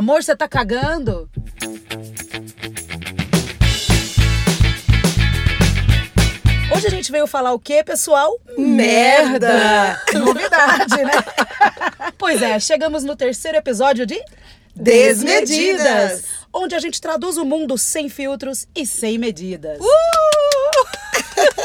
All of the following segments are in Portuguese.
Amor, você tá cagando? Hoje a gente veio falar o quê, pessoal? Merda! Novidade, né? pois é, chegamos no terceiro episódio de Desmedidas. onde a gente traduz o mundo sem filtros e sem medidas. Uh!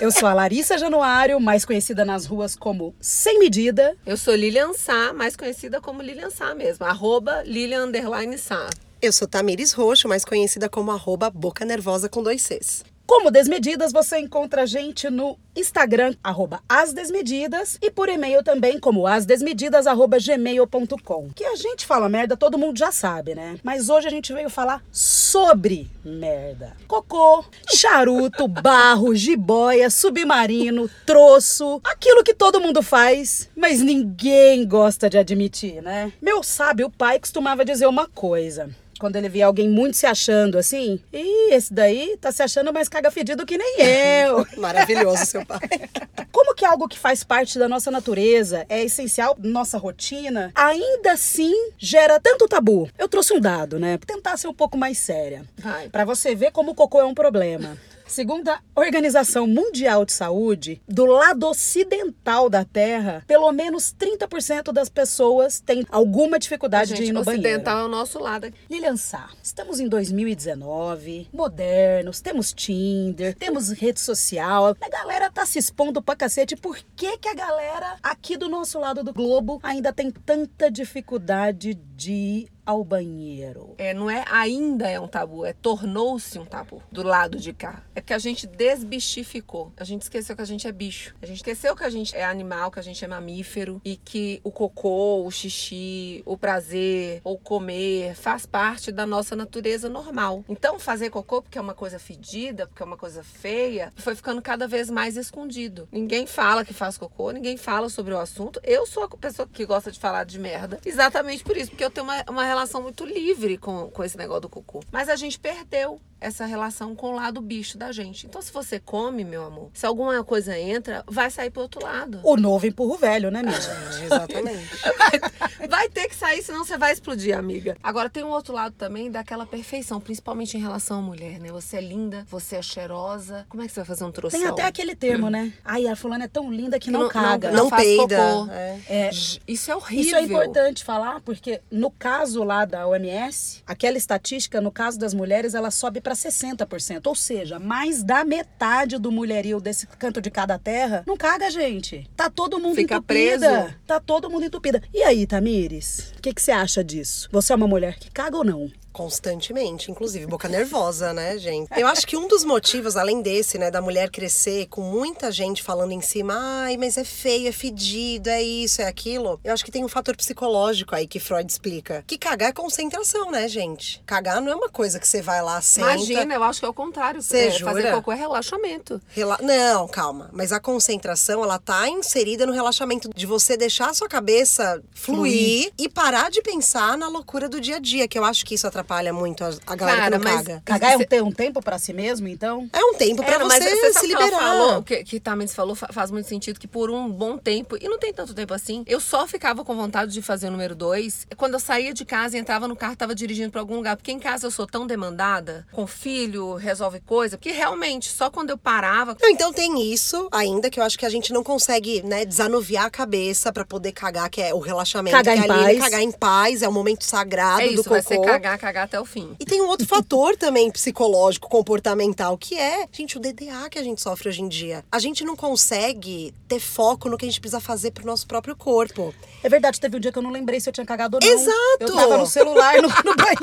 Eu sou a Larissa Januário, mais conhecida nas ruas como Sem Medida. Eu sou Lilian Sá, mais conhecida como Lilian Sá mesmo. Arroba Lilian Underline Sá. Eu sou Tamires Roxo, mais conhecida como arroba Boca Nervosa com dois Cs. Como Desmedidas, você encontra a gente no Instagram, arroba asdesmedidas, e por e-mail também, como asdesmedidas, arroba gmail.com. Que a gente fala merda, todo mundo já sabe, né? Mas hoje a gente veio falar sobre merda. Cocô, charuto, barro, jiboia, submarino, troço, aquilo que todo mundo faz, mas ninguém gosta de admitir, né? Meu sábio pai costumava dizer uma coisa quando ele via alguém muito se achando assim, ih, esse daí tá se achando mais caga fedido que nem eu. Maravilhoso, seu pai. Como que algo que faz parte da nossa natureza, é essencial nossa rotina, ainda assim gera tanto tabu? Eu trouxe um dado, né? Tentar ser um pouco mais séria. Vai. Pra você ver como o cocô é um problema. Segundo a Organização Mundial de Saúde, do lado ocidental da Terra, pelo menos 30% das pessoas têm alguma dificuldade de ir Gente, no banheiro. ocidental é o nosso lado. Lilian Sá, estamos em 2019, modernos, temos Tinder, temos rede social. A galera tá se expondo pra cacete. Por que que a galera aqui do nosso lado do globo ainda tem tanta dificuldade de ao banheiro? É, não é ainda é um tabu, é tornou-se um tabu do lado de cá. É porque a gente desbichificou. A gente esqueceu que a gente é bicho. A gente esqueceu que a gente é animal, que a gente é mamífero e que o cocô, o xixi, o prazer ou comer faz parte da nossa natureza normal. Então, fazer cocô porque é uma coisa fedida, porque é uma coisa feia, foi ficando cada vez mais escondido. Ninguém fala que faz cocô, ninguém fala sobre o assunto. Eu sou a pessoa que gosta de falar de merda, exatamente por isso, porque eu tenho uma, uma relação muito livre com, com esse negócio do cocô. Mas a gente perdeu essa relação com o lado bicho da gente. Então, se você come, meu amor, se alguma coisa entra, vai sair pro outro lado. O novo empurra o velho, né, minha? Exatamente. Vai, vai ter que sair, senão você vai explodir, amiga. Agora, tem um outro lado também daquela perfeição, principalmente em relação à mulher, né? Você é linda, você é cheirosa. Como é que você vai fazer um troção? Tem até aquele termo, né? Ai, a fulana é tão linda que não, Não- caga. não Não faz peida. cocô. é. É, Isso é horrível. Isso é importante falar, porque no caso lá da OMS, aquela estatística, no caso das mulheres, ela sobe para 60%. Ou seja, mais da metade do mulherio desse canto de cada terra não caga, gente. Tá todo mundo Fica entupida. preso. Tá todo mundo entupida. E aí, Tamires? O que, que você acha disso? Você é uma mulher que caga ou não? Constantemente, inclusive, boca nervosa, né, gente? Eu acho que um dos motivos, além desse, né, da mulher crescer com muita gente falando em cima, ai, mas é feio, é fedido, é isso, é aquilo. Eu acho que tem um fator psicológico aí que Freud explica. Que cagar é concentração, né, gente? Cagar não é uma coisa que você vai lá, senta. Imagina, eu acho que é o contrário. Cê É, jura? fazer cocô é relaxamento. Rela- Não, calma. Mas a concentração, ela tá inserida no relaxamento de você deixar a sua cabeça fluir, e parar de pensar na loucura do dia a dia, que eu acho que isso atrapalha muito a, a galera Cara, que não mas- caga. Cagar é um, Cê- te- um tempo para si mesmo, então? É um tempo pra É, mas você sabe se que ela liberar. falou, o que, que Tamires falou fa- faz muito sentido, que por um bom tempo, e não tem tanto tempo assim, eu só ficava com vontade de fazer o número dois quando eu saía de casa e entrava no carro, tava dirigindo pra algum lugar. Porque em casa eu sou tão demandada, com filho, resolve coisa, que realmente, só quando eu parava. Não, então tem isso ainda, que eu acho que a gente não consegue, né, desanuviar a cabeça pra poder cagar, que é o relaxamento. Cagar que em é ali, né, paz. Cagar em paz, é o momento sagrado É do isso, cocô. vai ser cagar, cagar até o fim. E tem um outro fator também psicológico, comportamental, que é, gente, o DDA que a gente sofre hoje em dia. A gente não consegue ter foco no que a gente precisa fazer pro nosso próprio corpo. É verdade, teve um dia que eu não lembrei se eu tinha cagado ou não. Exato! Eu tava no celular, no, no banheiro.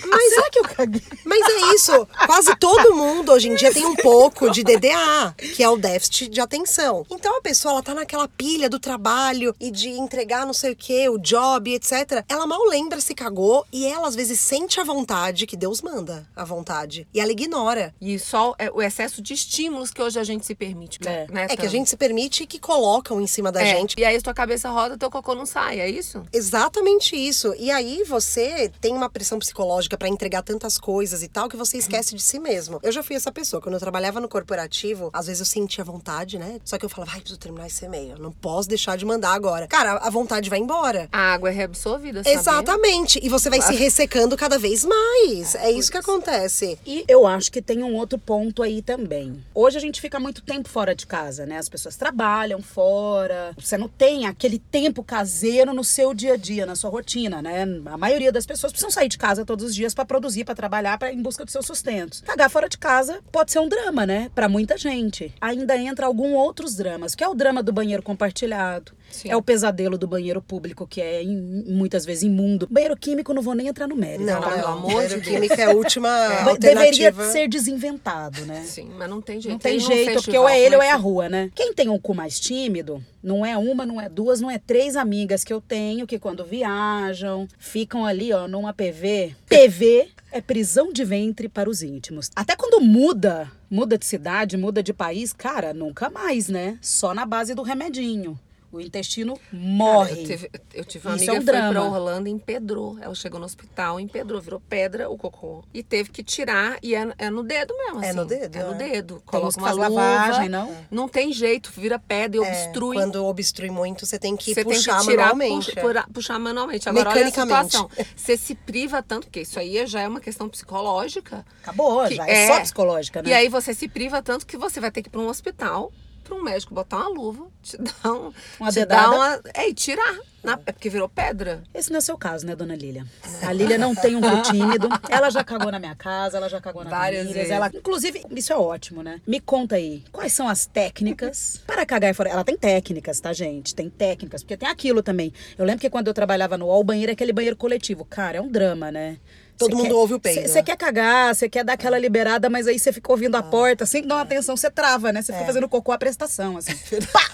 Mas será que eu caguei? Mas é isso, quase todo mundo hoje em dia tem um pouco de DDA, que é o déficit de atenção. Então a pessoa, ela tá naquela pilha do trabalho e de entregar não sei o que, o job, etc. Ela mal lembra se cagou e ela às vezes sente a vontade, que Deus manda a vontade, e ela ignora. E só é o excesso de estímulos que hoje a gente se permite. É. né, É que a gente se permite que colocam em cima da É, gente. E aí tua cabeça roda, teu cocô não sai, é isso? Exatamente isso. E aí você tem uma pressão psicológica pra entregar tantas coisas e tal que você esquece de si mesmo. Eu já fui essa pessoa. Quando eu trabalhava no corporativo, às vezes eu sentia vontade, né? Só que eu falava, ai, preciso terminar esse e-mail. Não posso deixar de mandar agora. Cara, a vontade vai embora. A água é reabsorvida, sabia? Exatamente. E você vai se ressecando cada vez mais. É isso que acontece. E eu acho que tem um outro ponto aí também. Hoje a gente fica muito tempo fora de casa, né? As pessoas trabalham fora. Você não tem aquele tempo caseiro no seu dia a dia, na sua rotina, né? A maioria das pessoas precisam sair de casa todos os dias para produzir, para trabalhar, para em busca dos seus sustentos. Cagar fora de casa pode ser um drama, né? Para muita gente. Ainda entra algum outros dramas, que é o drama do banheiro compartilhado. Sim. É o pesadelo do banheiro público, que é im- muitas vezes imundo. Banheiro químico, não vou nem entrar no mérito. Não, tá? pelo amor de Banheiro Deus. química é a última Ba- Deveria ser desinventado, né? Sim, mas não tem jeito. Não tem num jeito, porque ou é ele ou como é a rua, né? Quem tem um cu mais tímido, não é uma, não é duas, não é três amigas que eu tenho que quando viajam, ficam ali, ó, numa PV. PV é prisão de ventre para os íntimos. Até quando muda, muda de cidade, muda de país, cara, nunca mais, né? Só na base do remedinho. O intestino morre. Eu tive, eu tive uma Isso amiga é um que foi pra Orlando e empedrou. Ela chegou no hospital, empedrou, virou pedra o cocô. E teve que tirar, e é, é no dedo mesmo, É assim. no dedo, É no é. dedo. Tem Coloca que uma luva. lavagem, não? Não tem jeito, vira pedra e É, obstrui. Quando obstrui muito, você tem que Você tem puxar que tirar, manualmente. puxa- pura- puxar manualmente. Agora, olha a situação. Você se priva tanto, porque isso aí já é uma questão psicológica. Acabou, Que já. É, só psicológica, né? E aí você se priva tanto que você vai ter que ir para um hospital, para um médico botar uma luva, te dar um, Uma te dedada. dar uma, é e tirar, na- é porque virou pedra. Esse não é seu caso, né, dona Lília? A Lília não tem um cu tímido. Ela já cagou na minha casa, ela já cagou na Várias vezes. Ela, inclusive, isso é ótimo, né? Me conta aí, quais são as técnicas para cagar fora? Ela tem técnicas, tá, gente? Tem técnicas, porque tem aquilo também. Eu lembro que quando eu trabalhava no UOL, o banheiro é aquele banheiro coletivo. Cara, é um drama, né? Todo Cê mundo quer- ouve o peido, Você né? quer cagar, você quer dar aquela liberada, mas aí você fica ouvindo a porta, assim, dá uma atenção, você trava, né? Você fica fazendo cocô à prestação, assim. Pá!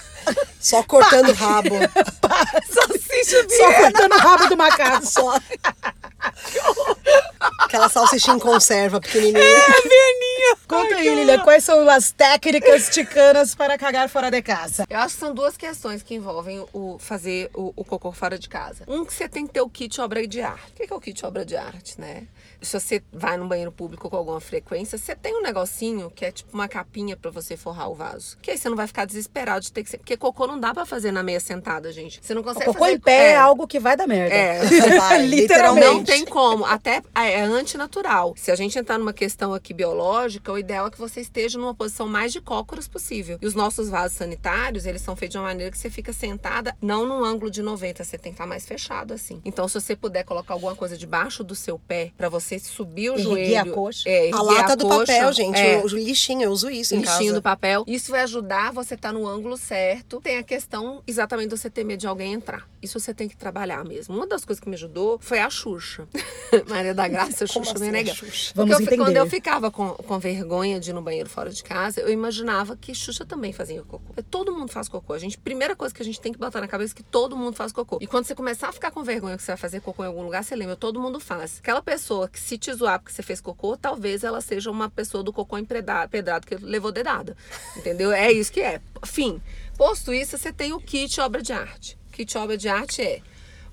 Só cortando o rabo. Salsicha Só cortando o rabo do macaco. Só. Aquela salsichinha em conserva pequenininha. Conta aí, Lilia, quais são as técnicas ticanas para cagar fora de casa? Eu acho que são duas questões que envolvem o fazer o, o cocô fora de casa. Um que você tem que ter o kit obra de arte. O que é, é o kit obra de arte, né? Se você vai no banheiro público com alguma frequência, você tem um negocinho que é tipo uma capinha pra você forrar o vaso. Que aí você não vai ficar desesperado de ter que ser. Porque cocô não dá pra fazer na meia sentada, gente. Você não O consegue cocô fazer. em pé é, algo que vai dar merda. É. Vai, Literalmente. Não tem como. Até é antinatural. Se a gente entrar numa questão aqui biológica, o ideal é que você esteja numa posição mais de cócoras possível. E os nossos vasos sanitários, eles são feitos de uma maneira que você fica sentada, não num ângulo de 90, você tem que estar mais fechado assim. Então, se você puder colocar alguma coisa debaixo do seu pé pra você subir o Erguer joelho, a coxa. é, A lata do coxa, papel, gente. é, O, o lixinho, eu uso isso lixinho do papel. Isso vai ajudar você a estar no ângulo certo. Tem a questão exatamente de você ter medo de alguém entrar. Isso você tem que trabalhar mesmo. Uma das coisas que me ajudou foi a Xuxa. Maria da Graça, Xuxa assim, Xuxa? Vamos Porque eu entender. quando eu ficava com, com vergonha de ir no banheiro fora de casa, eu imaginava que Xuxa também fazia cocô. Todo mundo faz cocô. A gente, primeira coisa que a gente tem que botar na cabeça é que todo mundo faz cocô. E quando você começar a ficar com vergonha que você vai fazer cocô em algum lugar, você lembra, todo mundo faz. Aquela pessoa que se te zoar porque você fez cocô, talvez ela seja uma pessoa do cocô empedado, pedrado que levou dedada. Entendeu? É isso que é. Fim. Posto isso, você tem o kit obra de arte. Kit obra de arte é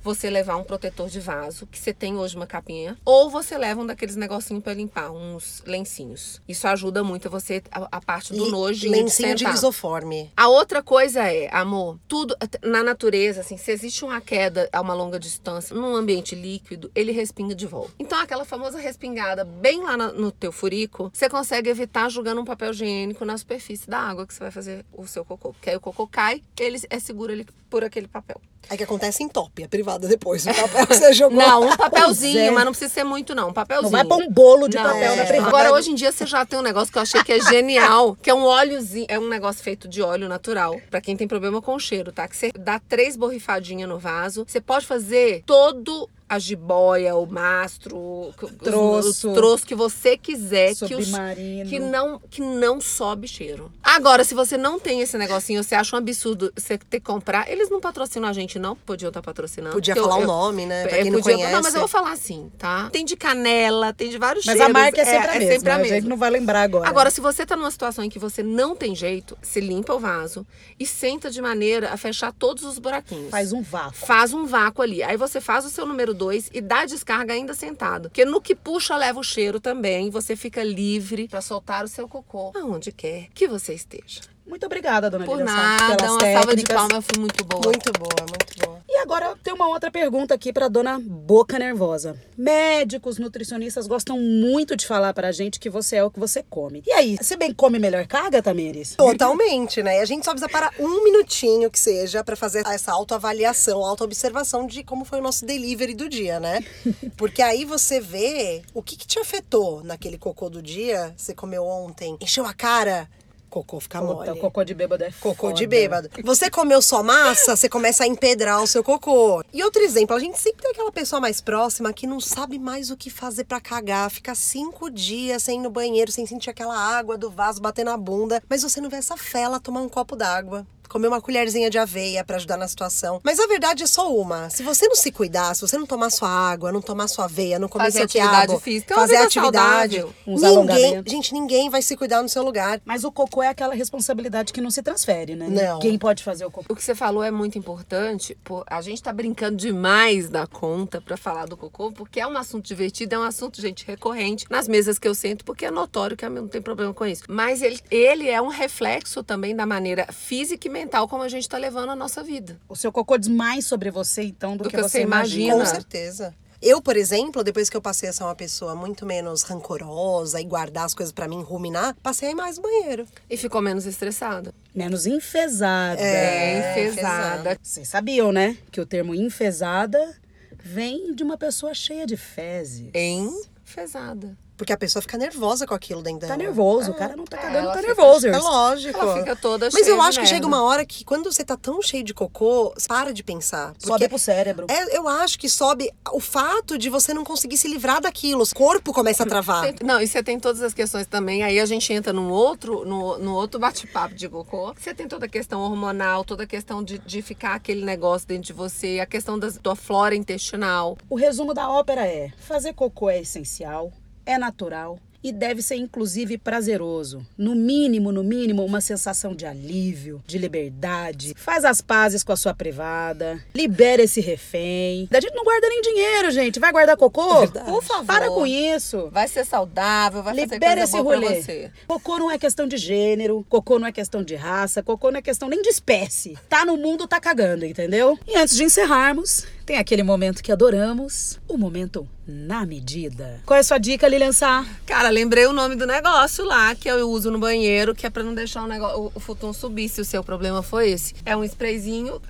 você levar um protetor de vaso, que você tem hoje uma capinha, ou você leva um daqueles negocinhos pra limpar, uns lencinhos. Isso ajuda muito você, a, a parte do nojinho Lencinho de de sentar. lisoforme. A outra coisa é, amor, tudo na natureza, assim, se existe uma queda a uma longa distância, num ambiente líquido, ele respinga de volta. Então, aquela famosa respingada bem lá na- no teu furico, você consegue evitar jogando um papel higiênico na superfície da água que você vai fazer o seu cocô. Porque aí o cocô cai, ele é seguro ali por aquele papel. Aí que acontece em top, a depois. O papel que você jogou. Não, um papelzinho, é. mas não precisa ser muito, não. Um papelzinho. Não vai pôr um bolo de Não, papel na é. privada. Agora, hoje em dia, você já tem um negócio que eu achei que é genial, que é um óleozinho. É um negócio feito de óleo natural. Pra quem tem problema com cheiro, tá? Que você dá três borrifadinhas no vaso. Você pode fazer todo a jiboia, o mastro, os- Troço. os troços que você quiser, que, os, Submarino. que não que não sobe cheiro. Agora, se você não tem esse negocinho, você acha um absurdo você ter que comprar, eles não patrocinam a gente não, podiam estar patrocinando. Podia porque eu- falar o nome, né? Pra é, quem não podia- conhece. Não, mas eu vou falar assim, tá? Tem de canela, tem de vários Mas cheiros. a marca é sempre a mesma. sempre a A gente mesma. não vai lembrar agora. Agora, se você tá numa situação em que você não tem jeito, você limpa o vaso e senta de maneira a fechar todos os buraquinhos. Faz um vácuo. Faz um vácuo ali. Aí você faz o seu número 2 e dá descarga ainda sentado. Porque no que puxa, leva o cheiro também. Você fica livre para soltar o seu cocô aonde quer que você esteja. Muito obrigada, dona Por Lilian, nada, pelas uma salva de técnicas. palmas foi muito boa. Muito boa, muito boa. E agora tem uma outra pergunta aqui para dona Boca Nervosa. Médicos, nutricionistas gostam muito de falar pra gente que você é o que você come. E aí, você bem come melhor caga, Tamires? Totalmente, né? E a gente só precisa parar um minutinho que seja pra fazer essa autoavaliação, autoobservação de como foi o nosso delivery do dia, né? Porque aí você vê o que, que te afetou naquele cocô do dia. Você comeu ontem, encheu a cara, cocô fica Puta, mole. o cocô de bêbado é Cocô de foda. bêbado. Você comeu só massa, você começa a empedrar o seu cocô. E outro exemplo, a gente sempre tem aquela pessoa mais próxima que não sabe mais o que fazer pra cagar. Fica cinco dias sem ir no banheiro, sem sentir aquela água do vaso bater na bunda. Mas você não vê essa fela tomar um copo d'água. Comer uma colherzinha de aveia pra ajudar na situação. Mas a verdade é só uma. Se você não se cuidar, se você não tomar sua água, não tomar sua aveia, não comer Fazer seu atividade quiabo, física, é uma fazer vida atividade, ninguém, alongamentos. gente, ninguém vai se cuidar no seu lugar. Mas o cocô é aquela responsabilidade que não se transfere, né? Não. Quem pode fazer o cocô? O que você falou é muito importante. Pô, a gente tá brincando demais da conta pra falar do cocô, porque é um assunto divertido, é um assunto, gente, recorrente nas mesas que eu sento, porque é notório que eu não tem problema com isso. Mas ele, ele é um reflexo também da maneira física e mental como a gente tá levando a nossa vida. O seu cocô diz mais sobre você, então, do, Do que, que você imagina. imagina. Com certeza. Eu, por exemplo, depois que eu passei a ser uma pessoa muito menos rancorosa e guardar as coisas pra mim, ruminar, passei a ir mais no banheiro. E ficou menos estressada. Menos enfesada. É, enfesada. Vocês sabiam, né? Que o termo enfesada vem de uma pessoa cheia de fezes. Enfesada. Porque a pessoa fica nervosa com aquilo dentro Tá dela. nervoso, o cara não tá É, cagando, tá fica- nervoso. É lógico. Ela fica toda Mas eu de acho que merda. chega uma hora que quando você tá tão cheio de cocô, para de pensar. Sobe pro cérebro. é, eu acho que sobe o fato de você não conseguir se livrar daquilo. O corpo começa a travar. Tem- Não, e você tem todas as questões também. Aí a gente entra num outro, no, no outro bate-papo de cocô. Você tem toda a questão hormonal, toda a questão de, de ficar aquele negócio dentro de você, a questão da tua flora intestinal. O resumo da ópera é: fazer cocô é essencial, é natural e deve ser inclusive prazeroso. No mínimo, no mínimo, uma sensação de alívio, de liberdade. Faz as pazes com a sua privada, libera esse refém. A gente não guarda nem dinheiro, gente. Vai guardar cocô? Verdade. Por favor. Para com isso. Vai ser saudável, vai fazer Libera coisa esse boa rolê. você. Cocô não é questão de gênero, cocô não é questão de raça, cocô não é questão nem de espécie. Tá no mundo, tá cagando, entendeu? E antes de encerrarmos, tem aquele momento que adoramos, o momento na medida. Qual é a sua dica, Lilian Sá? Cara, lembrei o nome do negócio lá que eu uso no banheiro, que é pra não deixar o, negócio, o, futum subir, se o seu problema foi esse. É um sprayzinho,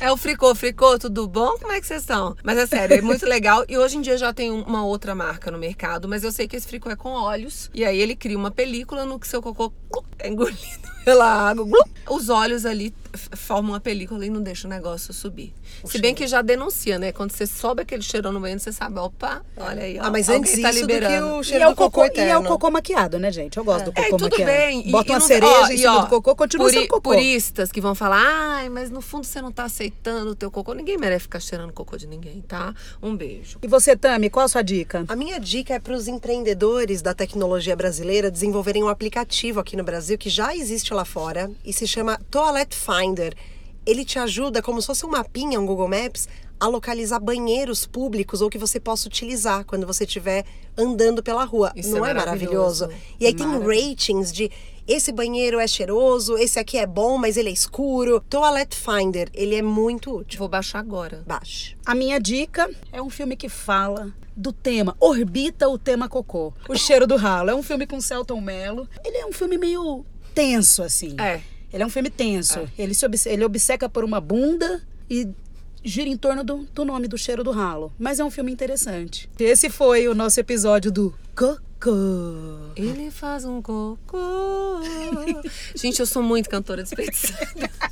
é o fricô, fricô, tudo bom? Como é que vocês estão? Mas é sério, é muito legal. E hoje em dia já tem um- uma outra marca no mercado, mas eu sei que esse fricô é com óleos. E aí ele cria uma película no que seu cocô é engolido pela água. Os óleos ali formam uma película e não deixa o negócio subir. Se bem que já denuncia, né? Quando você sobe aquele cheirão no banheiro, você sabe, opa, olha aí, ó. Ah, mas antes tá isso do que liberando. o E cheiro é, o do cocô, cocô, e é o cocô maquiado, né, gente? Eu gosto do É, cocô tudo maquiado. bem. E- Bota e uma não- cereja ó, em e, cima ó, do cocô, continua puri- sendo cocô. Puristas que vão falar, ai, mas no fundo você não tá aceitando o teu cocô. Ninguém merece ficar cheirando cocô de ninguém, tá? Um beijo. E você, Tami, qual a sua dica? A minha dica é para os empreendedores da tecnologia brasileira desenvolverem um aplicativo aqui no Brasil que já existe lá fora e se chama Toilet Finder. Ele te ajuda, como se fosse um mapinha, um Google Maps, a localizar banheiros públicos ou que você possa utilizar quando você estiver andando pela rua. Isso Não é é maravilhoso? maravilhoso. E aí tem ratings de esse banheiro é cheiroso, esse aqui é bom, mas ele é escuro. Toilet Finder, ele é muito útil. Vou baixar agora. Baixe. A minha dica é um filme que fala do tema, orbita o tema cocô. O Cheiro do Ralo. É um filme com Celton Mello. Ele é um filme meio tenso, assim. É. Ele é um filme tenso. Ele, se obce- ele obceca por uma bunda e gira em torno do, do nome do Cheiro do Ralo. Mas é um filme interessante. Esse foi o nosso episódio do Cocô. Ele faz um cocô. Gente, eu sou muito cantora desperdiçada.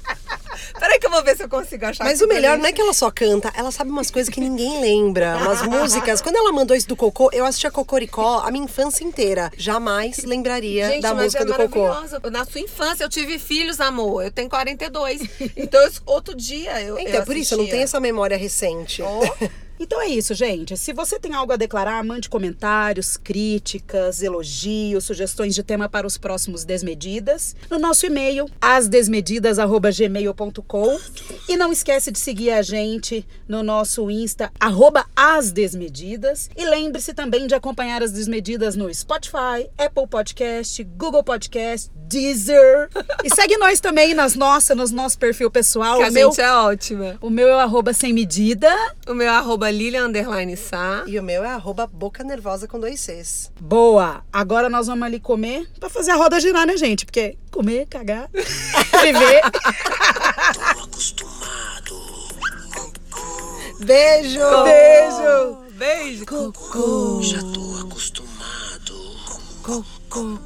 Peraí que eu vou ver se eu consigo achar. Mas o melhor não é que ela só canta, ela sabe umas coisas que ninguém lembra, umas músicas. Quando ela mandou isso do Cocô, eu assistia Cocoricó a minha infância inteira. Jamais lembraria Gente, da música é do Cocô. maravilhosa. Na sua infância eu tive filhos, amor. Eu tenho 42. Então, eu- outro dia eu. Então, eu é por isso, eu não tenho essa memória recente. Oh. Então é isso, gente. Se você tem algo a declarar, mande comentários, críticas, elogios, sugestões de tema para os próximos Desmedidas no nosso e-mail asdesmedidas@gmail.com e não esquece de seguir a gente no nosso Insta arroba asdesmedidas e lembre-se também de acompanhar as Desmedidas no Spotify, Apple Podcast, Google Podcast, Deezer e segue nós também nas nossas, nos nosso perfil pessoal. Que o a meu, gente é ótima. o meu é o arroba sem medida. O meu é arroba Lilian Underline Sá. E o meu é arroba boca nervosa com dois Cs. Boa! Agora nós vamos ali comer pra fazer a roda girar, né, gente? Porque comer, cagar, viver. Tô acostumado. Beijo! Beijo! Beijo. Cocô. Já tô acostumado. Cocô.